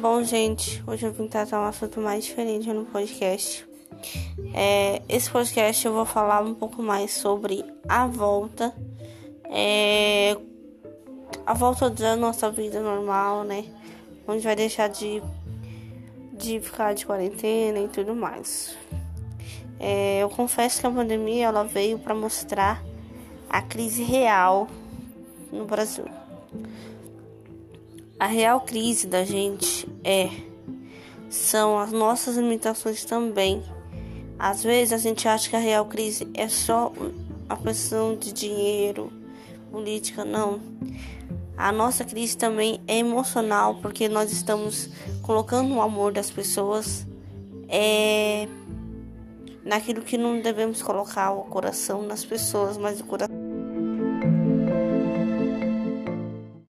Bom, gente, hoje eu vim tratar um assunto mais diferente no podcast. É, esse podcast eu vou falar um pouco mais sobre a volta, é, a volta da nossa vida normal, né? Onde vai deixar de, de ficar de quarentena e tudo mais. É, eu confesso que a pandemia ela veio para mostrar a crise real no Brasil. A real crise da gente é são as nossas limitações também. Às vezes a gente acha que a real crise é só a questão de dinheiro, política, não. A nossa crise também é emocional, porque nós estamos colocando o amor das pessoas é, naquilo que não devemos colocar o coração nas pessoas, mas o coração